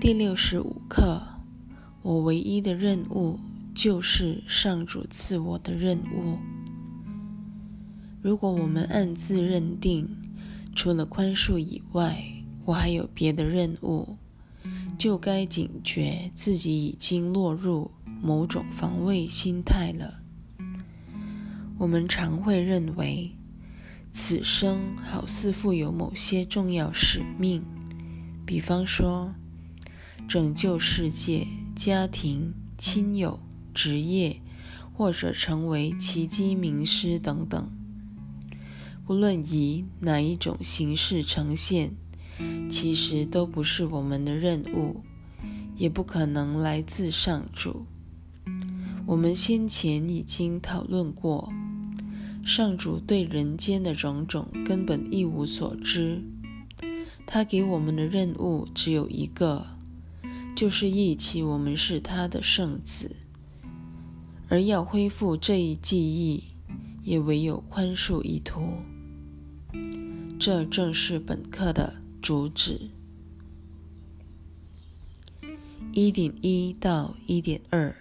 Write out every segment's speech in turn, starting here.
第六十五课，我唯一的任务就是上主赐我的任务。如果我们暗自认定，除了宽恕以外，我还有别的任务，就该警觉自己已经落入某种防卫心态了。我们常会认为，此生好似负有某些重要使命，比方说。拯救世界、家庭、亲友、职业，或者成为奇迹名师等等，不论以哪一种形式呈现，其实都不是我们的任务，也不可能来自上主。我们先前已经讨论过，上主对人间的种种根本一无所知，他给我们的任务只有一个。就是忆起我们是他的圣子，而要恢复这一记忆，也唯有宽恕一途。这正是本课的主旨。一点一到一点二，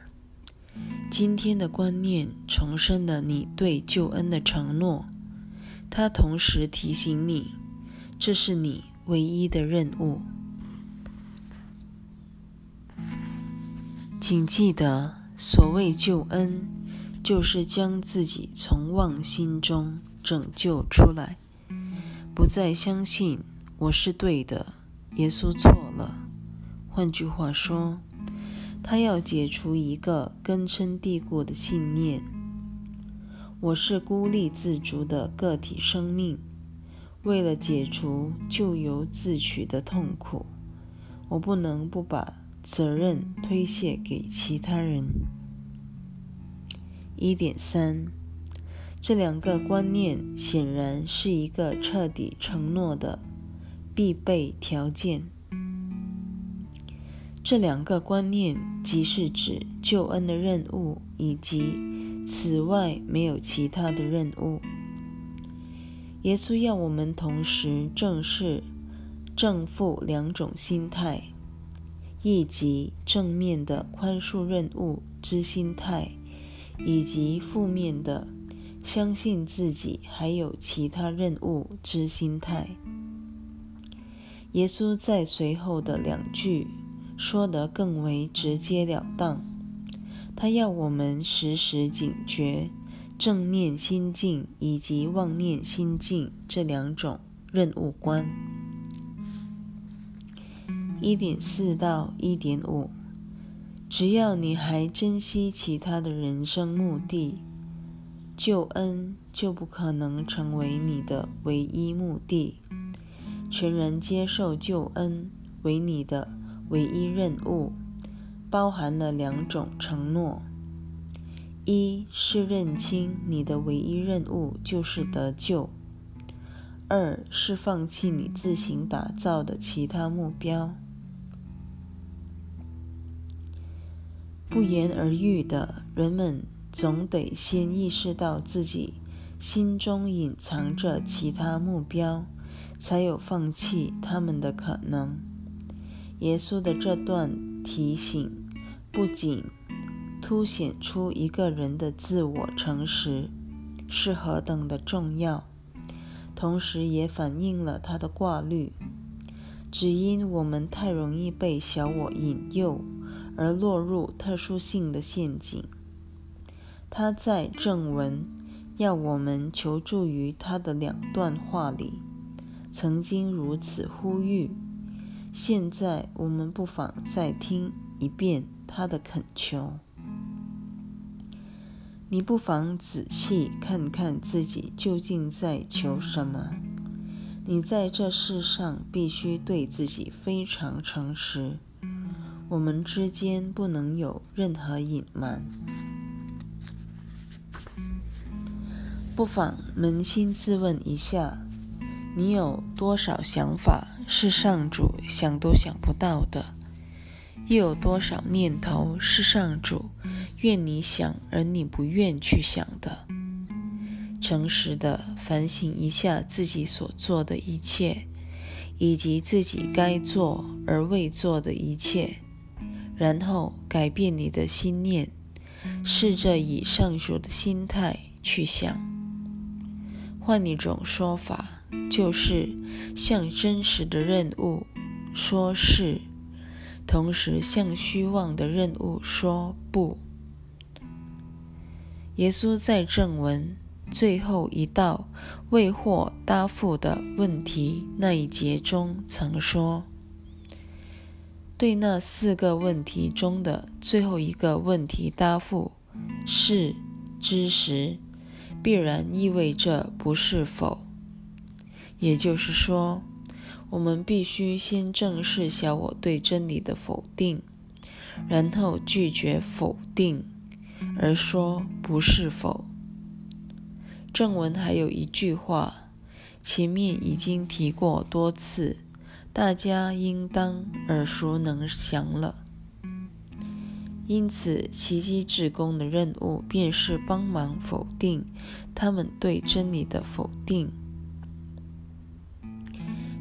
今天的观念重申了你对救恩的承诺，它同时提醒你，这是你唯一的任务。请记得，所谓救恩，就是将自己从妄心中拯救出来，不再相信我是对的，耶稣错了。换句话说，他要解除一个根深蒂固的信念：我是孤立自足的个体生命。为了解除咎由自取的痛苦，我不能不把。责任推卸给其他人。一点三，这两个观念显然是一个彻底承诺的必备条件。这两个观念即是指救恩的任务，以及此外没有其他的任务。耶稣要我们同时正视正负两种心态。以及正面的宽恕任务之心态，以及负面的相信自己还有其他任务之心态。耶稣在随后的两句说得更为直截了当，他要我们时时警觉正念心境以及妄念心境这两种任务观。一点四到一点五，只要你还珍惜其他的人生目的，救恩就不可能成为你的唯一目的。全然接受救恩为你的唯一任务，包含了两种承诺：一是认清你的唯一任务就是得救；二是放弃你自行打造的其他目标。不言而喻的，人们总得先意识到自己心中隐藏着其他目标，才有放弃他们的可能。耶稣的这段提醒，不仅凸显出一个人的自我诚实是何等的重要，同时也反映了他的挂虑：只因我们太容易被小我引诱。而落入特殊性的陷阱。他在正文要我们求助于他的两段话里，曾经如此呼吁。现在我们不妨再听一遍他的恳求。你不妨仔细看看自己究竟在求什么。你在这世上必须对自己非常诚实。我们之间不能有任何隐瞒。不妨扪心自问一下：你有多少想法是上主想都想不到的？又有多少念头是上主愿你想而你不愿去想的？诚实的反省一下自己所做的一切。以及自己该做而未做的一切，然后改变你的心念，试着以上述的心态去想。换一种说法，就是向真实的任务说是，同时向虚妄的任务说不。耶稣在正文最后一道未获答复的问题那一节中曾说：“对那四个问题中的最后一个问题答复是知识，必然意味着不是否。也就是说，我们必须先正视小我对真理的否定，然后拒绝否定。”而说不是否？正文还有一句话，前面已经提过多次，大家应当耳熟能详了。因此，奇迹之功的任务便是帮忙否定他们对真理的否定。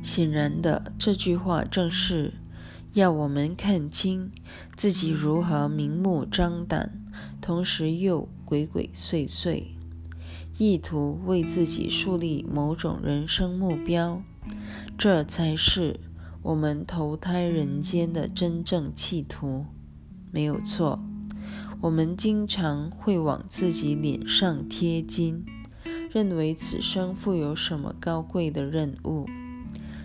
显然的，这句话正是要我们看清自己如何明目张胆。同时又鬼鬼祟祟，意图为自己树立某种人生目标，这才是我们投胎人间的真正企图。没有错，我们经常会往自己脸上贴金，认为此生负有什么高贵的任务。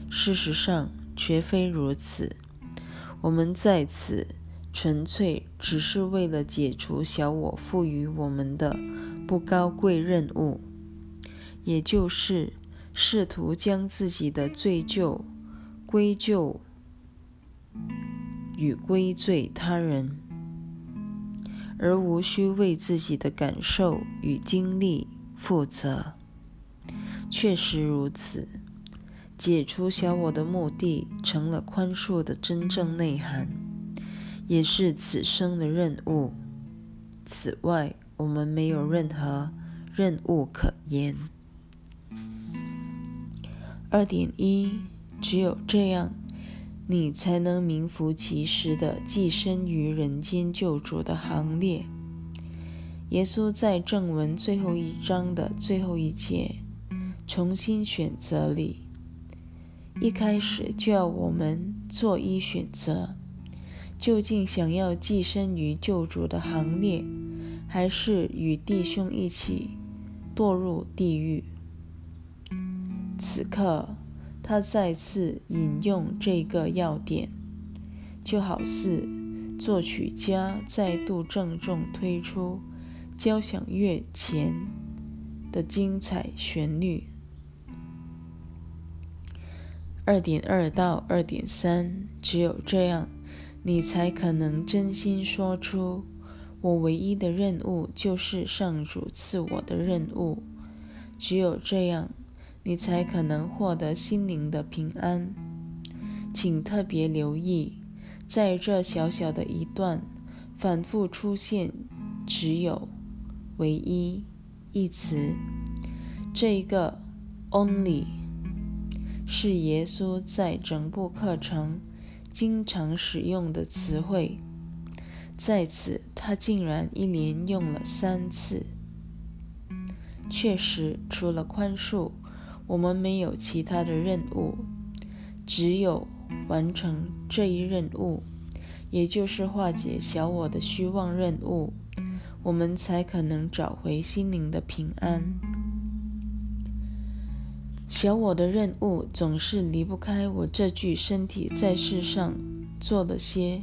事实上，绝非如此。我们在此。纯粹只是为了解除小我赋予我们的不高贵任务，也就是试图将自己的罪疚归咎与归罪他人，而无需为自己的感受与经历负责。确实如此，解除小我的目的成了宽恕的真正内涵。也是此生的任务。此外，我们没有任何任务可言。二点一，只有这样，你才能名副其实的寄身于人间救主的行列。耶稣在正文最后一章的最后一节“重新选择”里，一开始就要我们做一选择。究竟想要寄身于救主的行列，还是与弟兄一起堕入地狱？此刻，他再次引用这个要点，就好似作曲家再度郑重推出交响乐前的精彩旋律。二点二到二点三，只有这样。你才可能真心说出：“我唯一的任务就是上主赐我的任务。”只有这样，你才可能获得心灵的平安。请特别留意，在这小小的一段反复出现“只有”“唯一”一词。这个 “only” 是耶稣在整部课程。经常使用的词汇，在此他竟然一连用了三次。确实，除了宽恕，我们没有其他的任务。只有完成这一任务，也就是化解小我的虚妄任务，我们才可能找回心灵的平安。小我的任务总是离不开我这具身体在世上做了些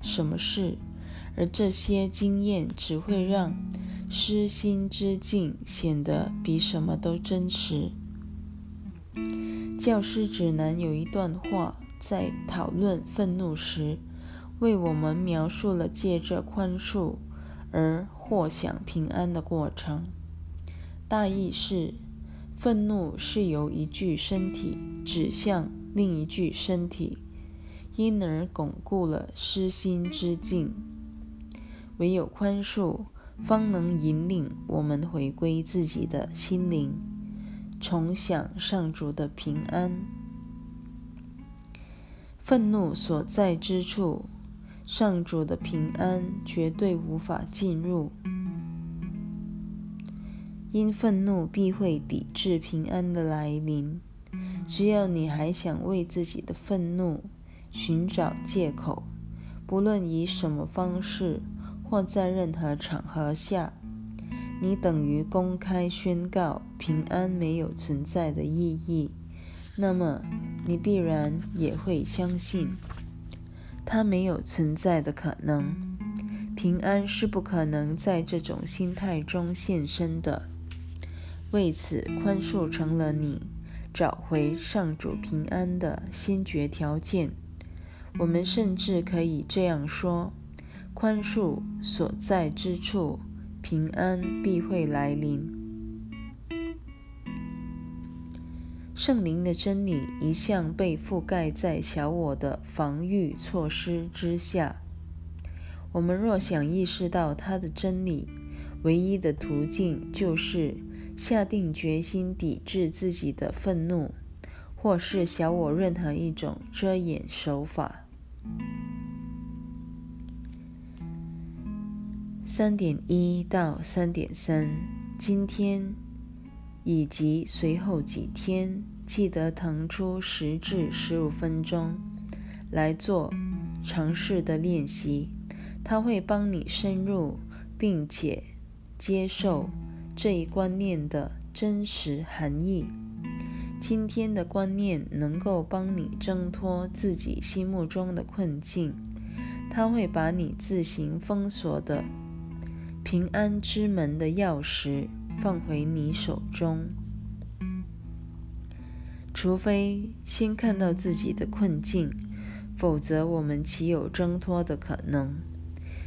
什么事，而这些经验只会让失心之境显得比什么都真实。教师指南有一段话，在讨论愤怒时，为我们描述了借着宽恕而获享平安的过程。大意是。愤怒是由一具身体指向另一具身体，因而巩固了失心之境。唯有宽恕，方能引领我们回归自己的心灵，重享上主的平安。愤怒所在之处，上主的平安绝对无法进入。因愤怒必会抵制平安的来临。只要你还想为自己的愤怒寻找借口，不论以什么方式或在任何场合下，你等于公开宣告平安没有存在的意义。那么，你必然也会相信它没有存在的可能。平安是不可能在这种心态中现身的。为此，宽恕成了你找回上主平安的先决条件。我们甚至可以这样说：宽恕所在之处，平安必会来临。圣灵的真理一向被覆盖在小我的防御措施之下。我们若想意识到它的真理，唯一的途径就是。下定决心抵制自己的愤怒，或是小我任何一种遮掩手法。三点一到三点三，今天以及随后几天，记得腾出十至十五分钟来做尝试的练习，它会帮你深入并且接受。这一观念的真实含义，今天的观念能够帮你挣脱自己心目中的困境，它会把你自行封锁的平安之门的钥匙放回你手中。除非先看到自己的困境，否则我们岂有挣脱的可能？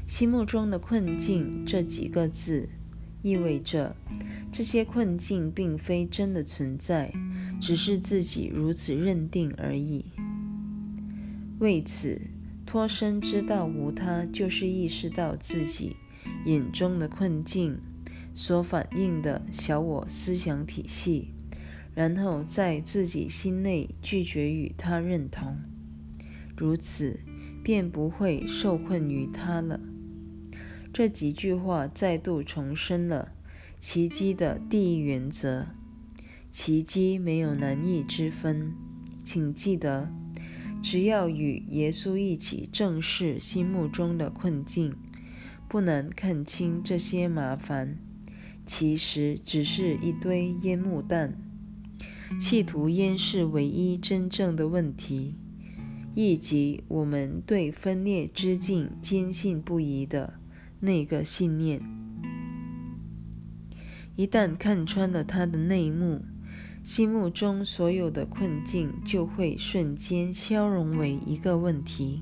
心目中的困境这几个字。意味着这些困境并非真的存在，只是自己如此认定而已。为此，脱身之道无他，就是意识到自己眼中的困境所反映的小我思想体系，然后在自己心内拒绝与他认同，如此便不会受困于他了。这几句话再度重申了奇迹的第一原则：奇迹没有难易之分。请记得，只要与耶稣一起正视心目中的困境，不难看清这些麻烦其实只是一堆烟幕弹，企图掩饰唯一真正的问题，以及我们对分裂之境坚信不疑的。那个信念，一旦看穿了他的内幕，心目中所有的困境就会瞬间消融为一个问题，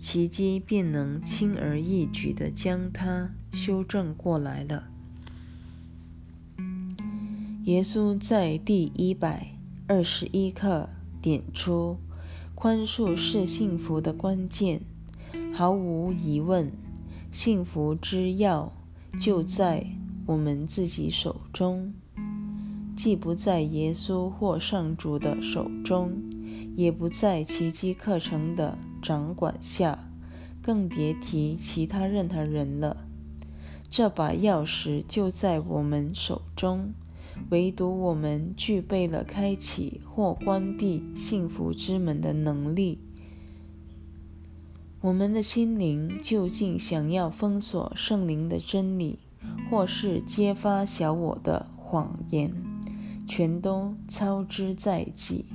奇迹便能轻而易举地将它修正过来了。耶稣在第一百二十一课点出，宽恕是幸福的关键，毫无疑问。幸福之钥就在我们自己手中，既不在耶稣或上主的手中，也不在奇迹课程的掌管下，更别提其他任何人了。这把钥匙就在我们手中，唯独我们具备了开启或关闭幸福之门的能力。我们的心灵究竟想要封锁圣灵的真理，或是揭发小我的谎言，全都操之在即。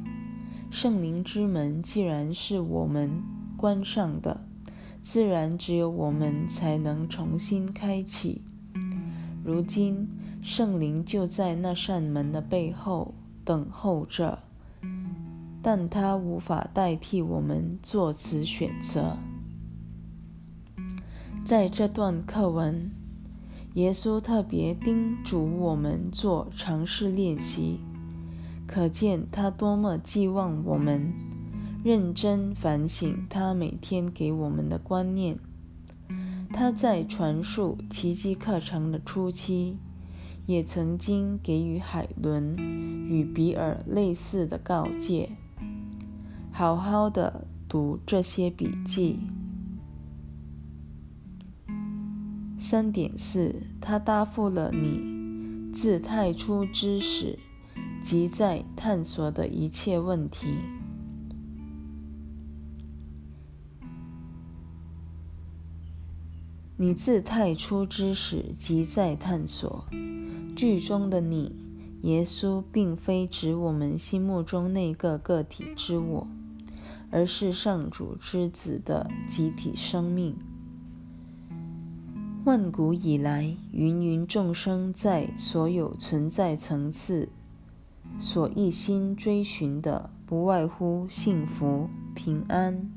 圣灵之门既然是我们关上的，自然只有我们才能重新开启。如今，圣灵就在那扇门的背后等候着，但它无法代替我们做此选择。在这段课文，耶稣特别叮嘱我们做尝试练习，可见他多么寄望我们认真反省他每天给我们的观念。他在传述奇迹课程的初期，也曾经给予海伦与比尔类似的告诫：好好的读这些笔记。三点四，他答复了你自太初之始即在探索的一切问题。你自太初之始即在探索。剧中的你，耶稣，并非指我们心目中那个个体之我，而是上主之子的集体生命。万古以来，芸芸众生在所有存在层次所一心追寻的，不外乎幸福、平安，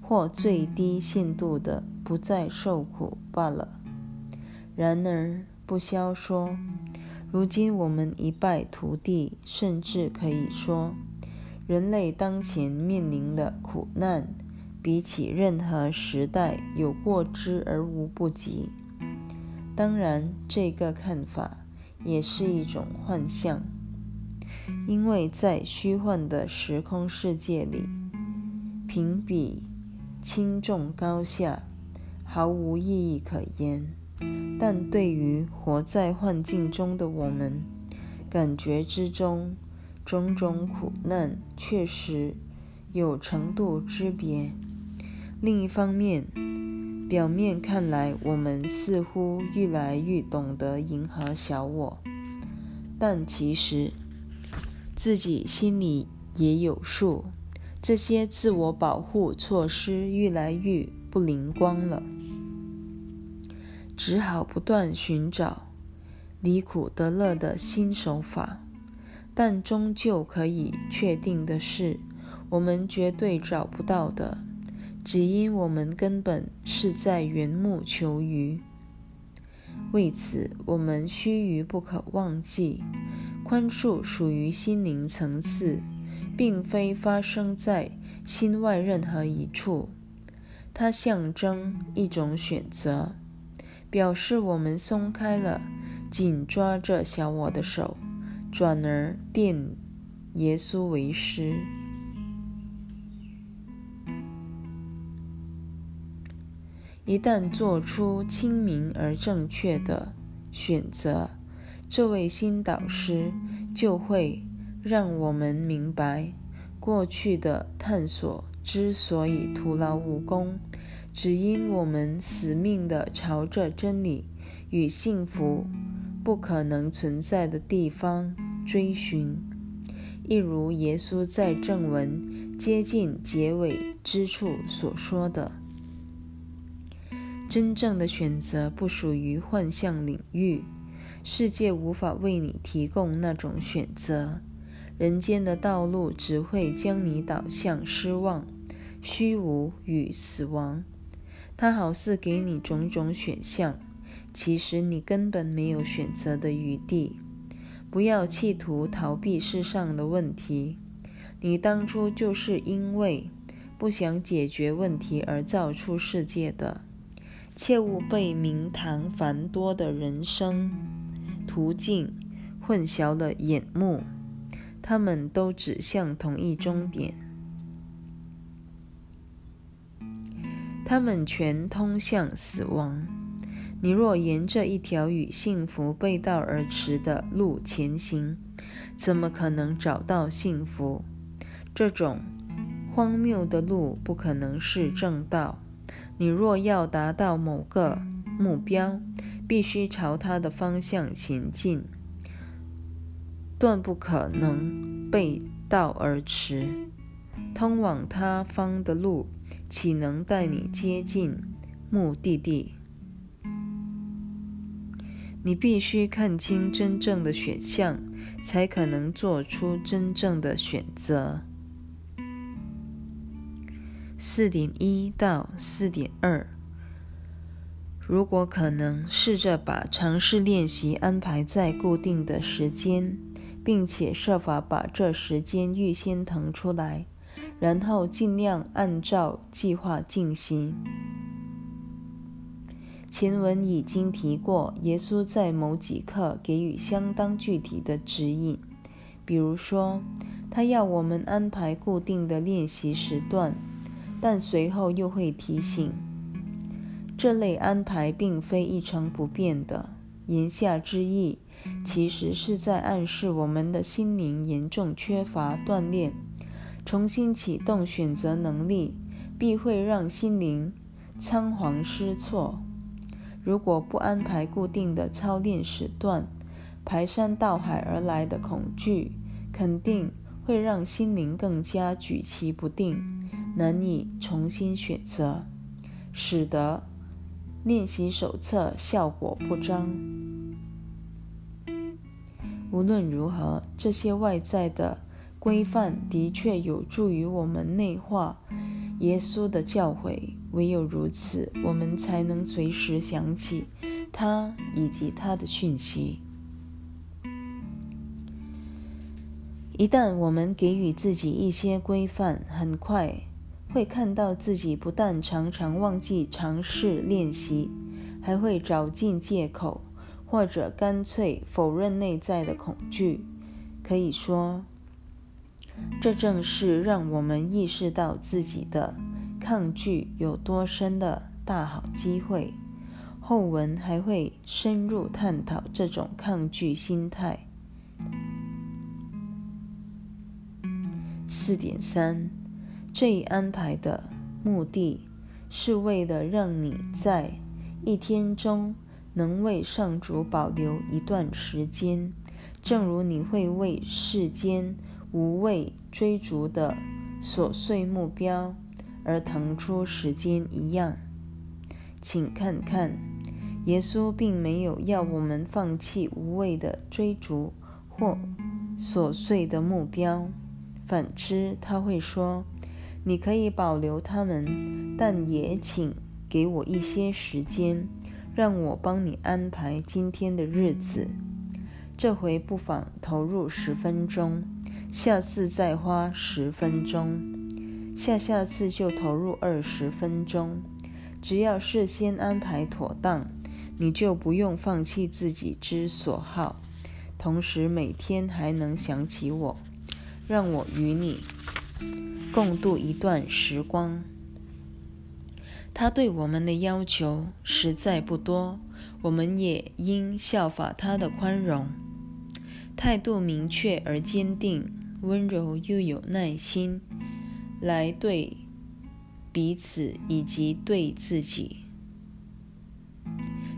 或最低限度的。不再受苦罢了。然而，不消说，如今我们一败涂地，甚至可以说，人类当前面临的苦难，比起任何时代有过之而无不及。当然，这个看法也是一种幻象，因为在虚幻的时空世界里，评比轻重高下。毫无意义可言，但对于活在幻境中的我们，感觉之中种种苦难确实有程度之别。另一方面，表面看来我们似乎愈来愈懂得迎合小我，但其实自己心里也有数。这些自我保护措施愈来愈不灵光了。只好不断寻找离苦得乐的新手法，但终究可以确定的是，我们绝对找不到的，只因我们根本是在缘木求鱼。为此，我们须臾不可忘记，宽恕属于心灵层次，并非发生在心外任何一处，它象征一种选择。表示我们松开了紧抓着小我的手，转而奠耶稣为师。一旦做出清明而正确的选择，这位新导师就会让我们明白，过去的探索之所以徒劳无功。只因我们死命地朝着真理与幸福不可能存在的地方追寻，一如耶稣在正文接近结尾之处所说的：“真正的选择不属于幻象领域，世界无法为你提供那种选择，人间的道路只会将你导向失望、虚无与死亡。”它好似给你种种选项，其实你根本没有选择的余地。不要企图逃避世上的问题，你当初就是因为不想解决问题而造出世界的。切勿被名堂繁多的人生途径混淆了眼目，他们都指向同一终点。他们全通向死亡。你若沿着一条与幸福背道而驰的路前行，怎么可能找到幸福？这种荒谬的路不可能是正道。你若要达到某个目标，必须朝它的方向前进，断不可能背道而驰。通往他方的路。岂能带你接近目的地？你必须看清真正的选项，才可能做出真正的选择。四点一到四点二，如果可能，试着把尝试练习安排在固定的时间，并且设法把这时间预先腾出来。然后尽量按照计划进行。前文已经提过，耶稣在某几课给予相当具体的指引，比如说，他要我们安排固定的练习时段，但随后又会提醒，这类安排并非一成不变的。言下之意，其实是在暗示我们的心灵严重缺乏锻炼。重新启动选择能力，必会让心灵仓皇失措。如果不安排固定的操练时段，排山倒海而来的恐惧肯定会让心灵更加举棋不定，难以重新选择，使得练习手册效果不彰。无论如何，这些外在的。规范的确有助于我们内化耶稣的教诲，唯有如此，我们才能随时想起他以及他的讯息。一旦我们给予自己一些规范，很快会看到自己不但常常忘记尝试练习，还会找尽借口，或者干脆否认内在的恐惧。可以说。这正是让我们意识到自己的抗拒有多深的大好机会。后文还会深入探讨这种抗拒心态。四点三，这一安排的目的是为了让你在一天中能为上主保留一段时间，正如你会为世间。无谓追逐的琐碎目标而腾出时间一样，请看看，耶稣并没有要我们放弃无谓的追逐或琐碎的目标，反之，他会说：“你可以保留他们，但也请给我一些时间，让我帮你安排今天的日子。这回不妨投入十分钟。”下次再花十分钟，下下次就投入二十分钟。只要事先安排妥当，你就不用放弃自己之所好，同时每天还能想起我，让我与你共度一段时光。他对我们的要求实在不多，我们也应效法他的宽容，态度明确而坚定。温柔又有耐心，来对彼此以及对自己。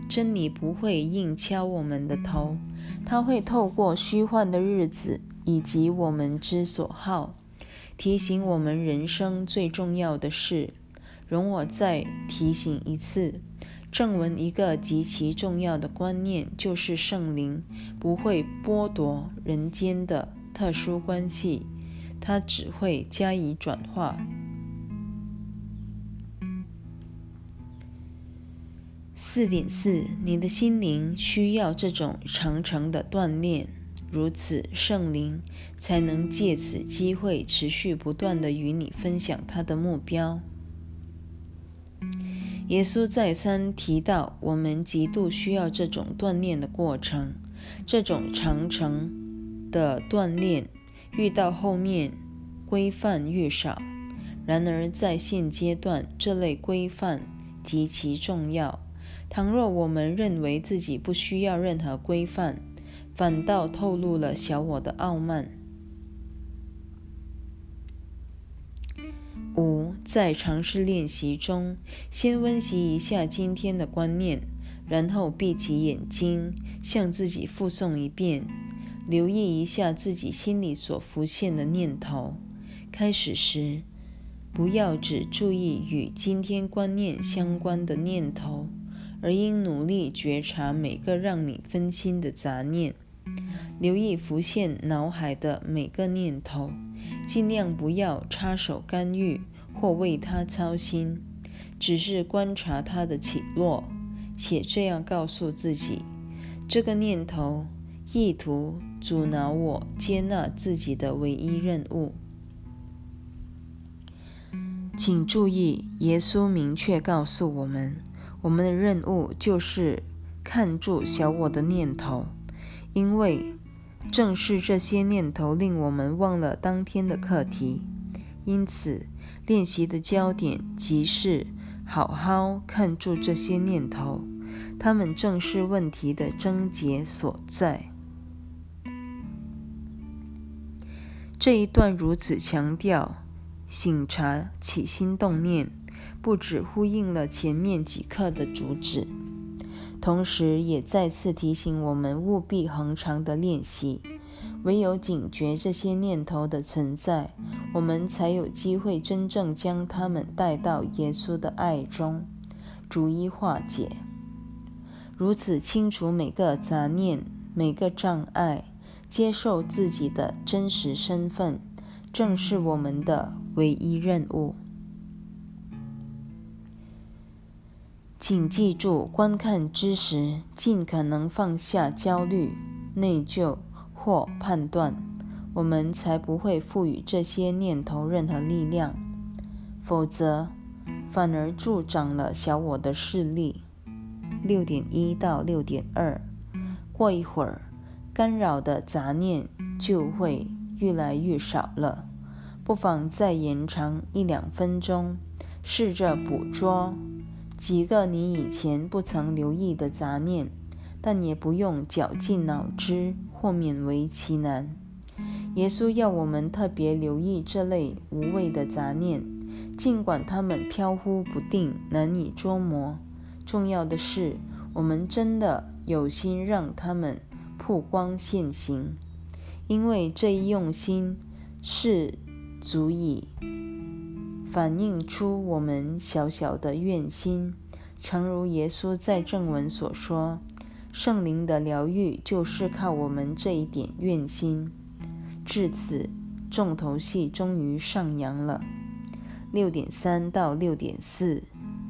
真理不会硬敲我们的头，它会透过虚幻的日子以及我们之所好，提醒我们人生最重要的事。容我再提醒一次，正文一个极其重要的观念就是圣灵不会剥夺人间的。特殊关系，它只会加以转化。四点四，你的心灵需要这种长程的锻炼，如此圣灵才能借此机会持续不断的与你分享他的目标。耶稣再三提到，我们极度需要这种锻炼的过程，这种长程。的锻炼遇到后面规范越少，然而在现阶段这类规范极其重要。倘若我们认为自己不需要任何规范，反倒透露了小我的傲慢。五，在尝试练习中，先温习一下今天的观念，然后闭起眼睛，向自己复诵一遍。留意一下自己心里所浮现的念头。开始时，不要只注意与今天观念相关的念头，而应努力觉察每个让你分心的杂念。留意浮现脑海的每个念头，尽量不要插手干预或为它操心，只是观察它的起落，且这样告诉自己：这个念头意图。阻挠我接纳自己的唯一任务。请注意，耶稣明确告诉我们，我们的任务就是看住小我的念头，因为正是这些念头令我们忘了当天的课题。因此，练习的焦点即是好好看住这些念头，它们正是问题的症结所在。这一段如此强调醒察起心动念，不只呼应了前面几课的主旨，同时也再次提醒我们务必恒常的练习。唯有警觉这些念头的存在，我们才有机会真正将它们带到耶稣的爱中，逐一化解。如此清除每个杂念、每个障碍。接受自己的真实身份，正是我们的唯一任务。请记住，观看之时，尽可能放下焦虑、内疚或判断，我们才不会赋予这些念头任何力量，否则反而助长了小我的势力。六点一到六点二，过一会儿。干扰的杂念就会越来越少了。不妨再延长一两分钟，试着捕捉几个你以前不曾留意的杂念，但也不用绞尽脑汁或勉为其难。耶稣要我们特别留意这类无谓的杂念，尽管它们飘忽不定、难以捉摸。重要的是，我们真的有心让他们。曝光现行，因为这一用心是足以反映出我们小小的愿心。诚如耶稣在正文所说，圣灵的疗愈就是靠我们这一点愿心。至此，重头戏终于上扬了。六点三到六点四，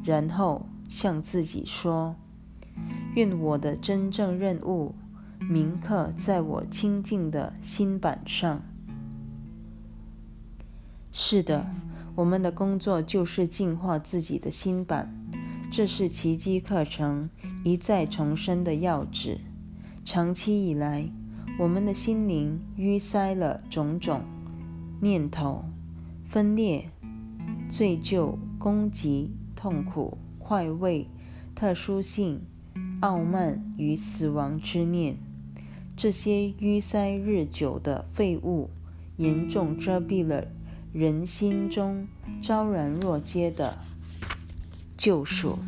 然后向自己说：“愿我的真正任务。”铭刻在我清净的心板上。是的，我们的工作就是净化自己的心板，这是奇迹课程一再重申的要旨。长期以来，我们的心灵淤塞了种种念头：分裂、罪疚、攻击、痛苦、快慰、特殊性、傲慢与死亡之念。这些淤塞日久的废物，严重遮蔽了人心中昭然若揭的救赎。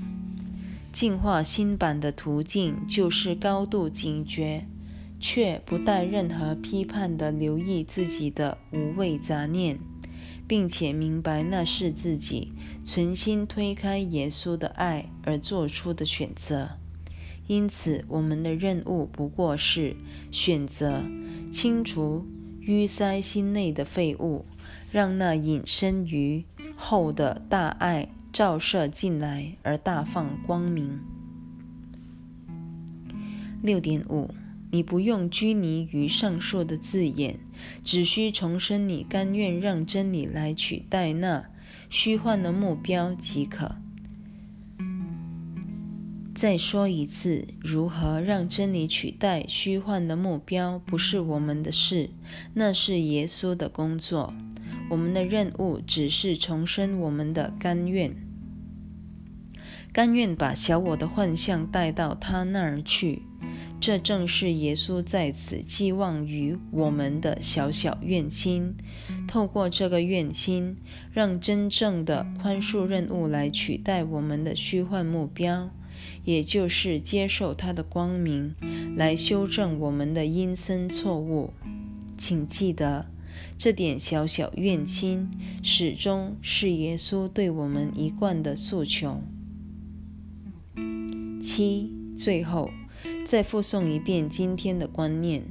净化新版的途径，就是高度警觉，却不带任何批判的留意自己的无谓杂念，并且明白那是自己存心推开耶稣的爱而做出的选择。因此，我们的任务不过是选择清除淤塞心内的废物，让那隐身于后的大爱照射进来，而大放光明。六点五，你不用拘泥于上述的字眼，只需重申你甘愿让真理来取代那虚幻的目标即可。再说一次，如何让真理取代虚幻的目标，不是我们的事，那是耶稣的工作。我们的任务只是重申我们的甘愿，甘愿把小我的幻象带到他那儿去。这正是耶稣在此寄望于我们的小小愿心。透过这个愿心，让真正的宽恕任务来取代我们的虚幻目标。也就是接受他的光明，来修正我们的阴森错误。请记得，这点小小怨心，始终是耶稣对我们一贯的诉求。七，最后再复诵一遍今天的观念。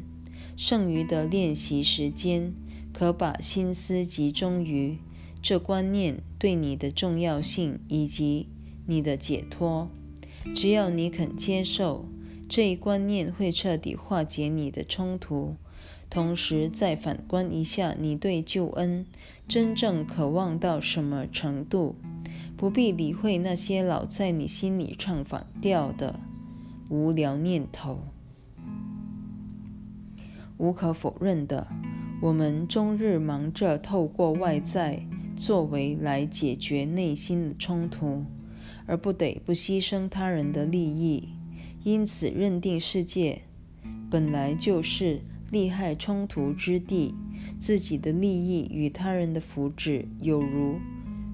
剩余的练习时间，可把心思集中于这观念对你的重要性以及你的解脱。只要你肯接受这一观念，会彻底化解你的冲突。同时，再反观一下你对救恩真正渴望到什么程度，不必理会那些老在你心里唱反调的无聊念头。无可否认的，我们终日忙着透过外在作为来解决内心的冲突，而不得不牺牲他人的利益。因此，认定世界本来就是利害冲突之地，自己的利益与他人的福祉有如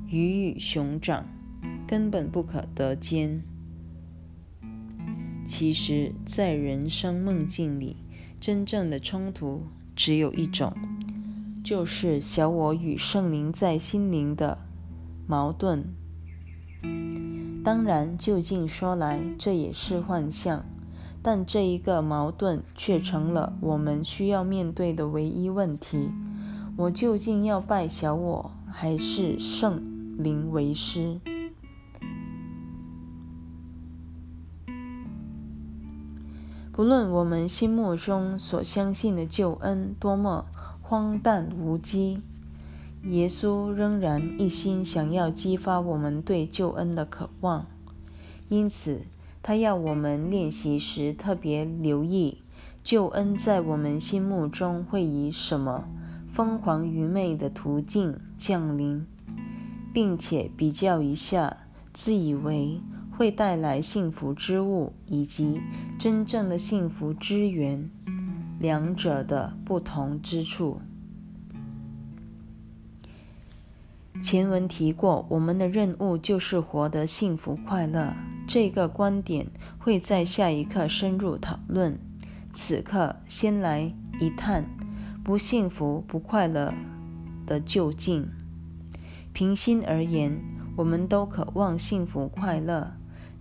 鱼与熊掌，根本不可得兼。其实，在人生梦境里，真正的冲突只有一种，就是小我与圣灵在心灵的矛盾。当然，就近说来，这也是幻象，但这一个矛盾却成了我们需要面对的唯一问题：我究竟要拜小我，还是圣灵为师？不论我们心目中所相信的救恩多么荒诞无稽，耶稣仍然一心想要激发我们对救恩的渴望。因此，他要我们练习时特别留意救恩在我们心目中会以什么疯狂愚昧的途径降临，并且比较一下自以为。会带来幸福之物以及真正的幸福之源，两者的不同之处。前文提过，我们的任务就是活得幸福快乐。这个观点会在下一课深入讨论。此刻，先来一探不幸福、不快乐的究竟。平心而言，我们都渴望幸福快乐。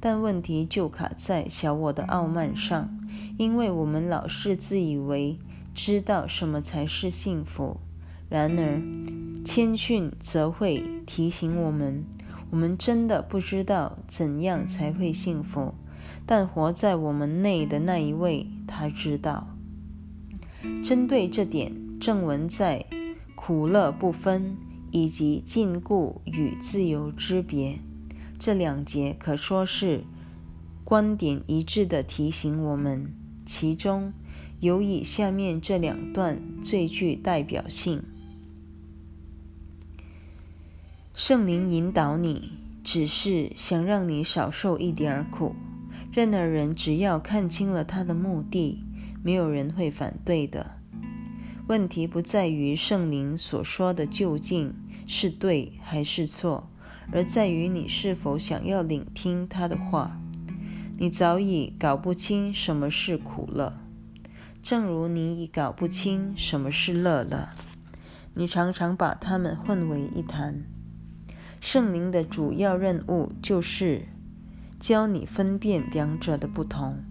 但问题就卡在小我的傲慢上，因为我们老是自以为知道什么才是幸福。然而，谦逊则会提醒我们，我们真的不知道怎样才会幸福。但活在我们内的那一位，他知道。针对这点，正文在“苦乐不分”以及“禁锢与自由之别”。这两节可说是观点一致的提醒我们，其中有以下面这两段最具代表性：圣灵引导你，只是想让你少受一点苦。任何人只要看清了他的目的，没有人会反对的。问题不在于圣灵所说的究竟是对还是错。而在于你是否想要聆听他的话。你早已搞不清什么是苦乐，正如你已搞不清什么是乐了。你常常把它们混为一谈。圣灵的主要任务就是教你分辨两者的不同。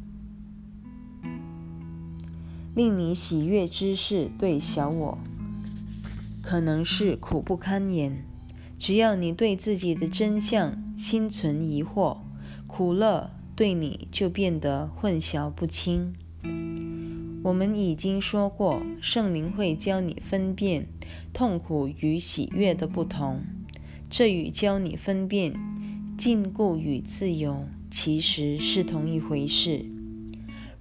令你喜悦之事，对小我可能是苦不堪言。只要你对自己的真相心存疑惑，苦乐对你就变得混淆不清。我们已经说过，圣灵会教你分辨痛苦与喜悦的不同，这与教你分辨禁锢与自由其实是同一回事。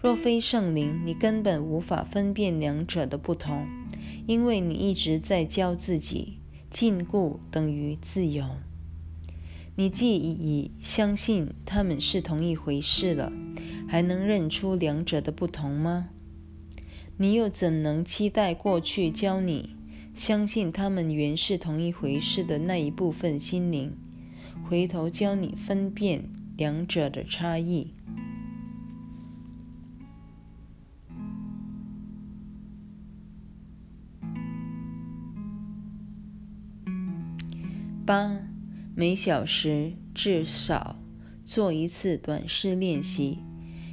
若非圣灵，你根本无法分辨两者的不同，因为你一直在教自己。禁锢等于自由。你既已相信他们是同一回事了，还能认出两者的不同吗？你又怎能期待过去教你相信他们原是同一回事的那一部分心灵，回头教你分辨两者的差异？八，每小时至少做一次短视练习，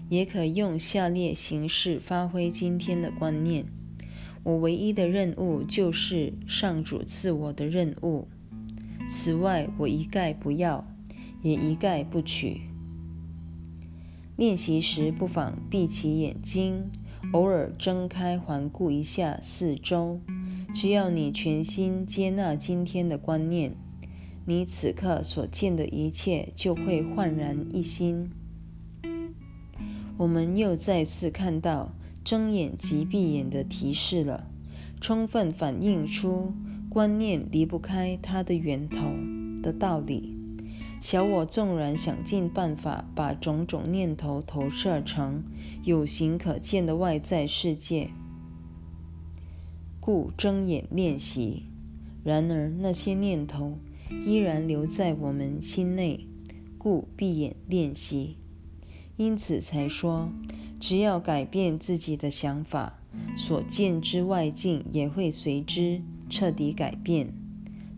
也可用下列形式发挥今天的观念。我唯一的任务就是上主赐我的任务，此外我一概不要，也一概不取。练习时不妨闭起眼睛，偶尔睁开环顾一下四周。只要你全心接纳今天的观念。你此刻所见的一切就会焕然一新。我们又再次看到睁眼即闭眼的提示了，充分反映出观念离不开它的源头的道理。小我纵然想尽办法把种种念头投射成有形可见的外在世界，故睁眼练习。然而那些念头依然留在我们心内，故闭眼练习。因此才说，只要改变自己的想法，所见之外境也会随之彻底改变。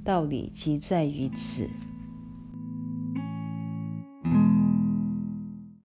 道理即在于此。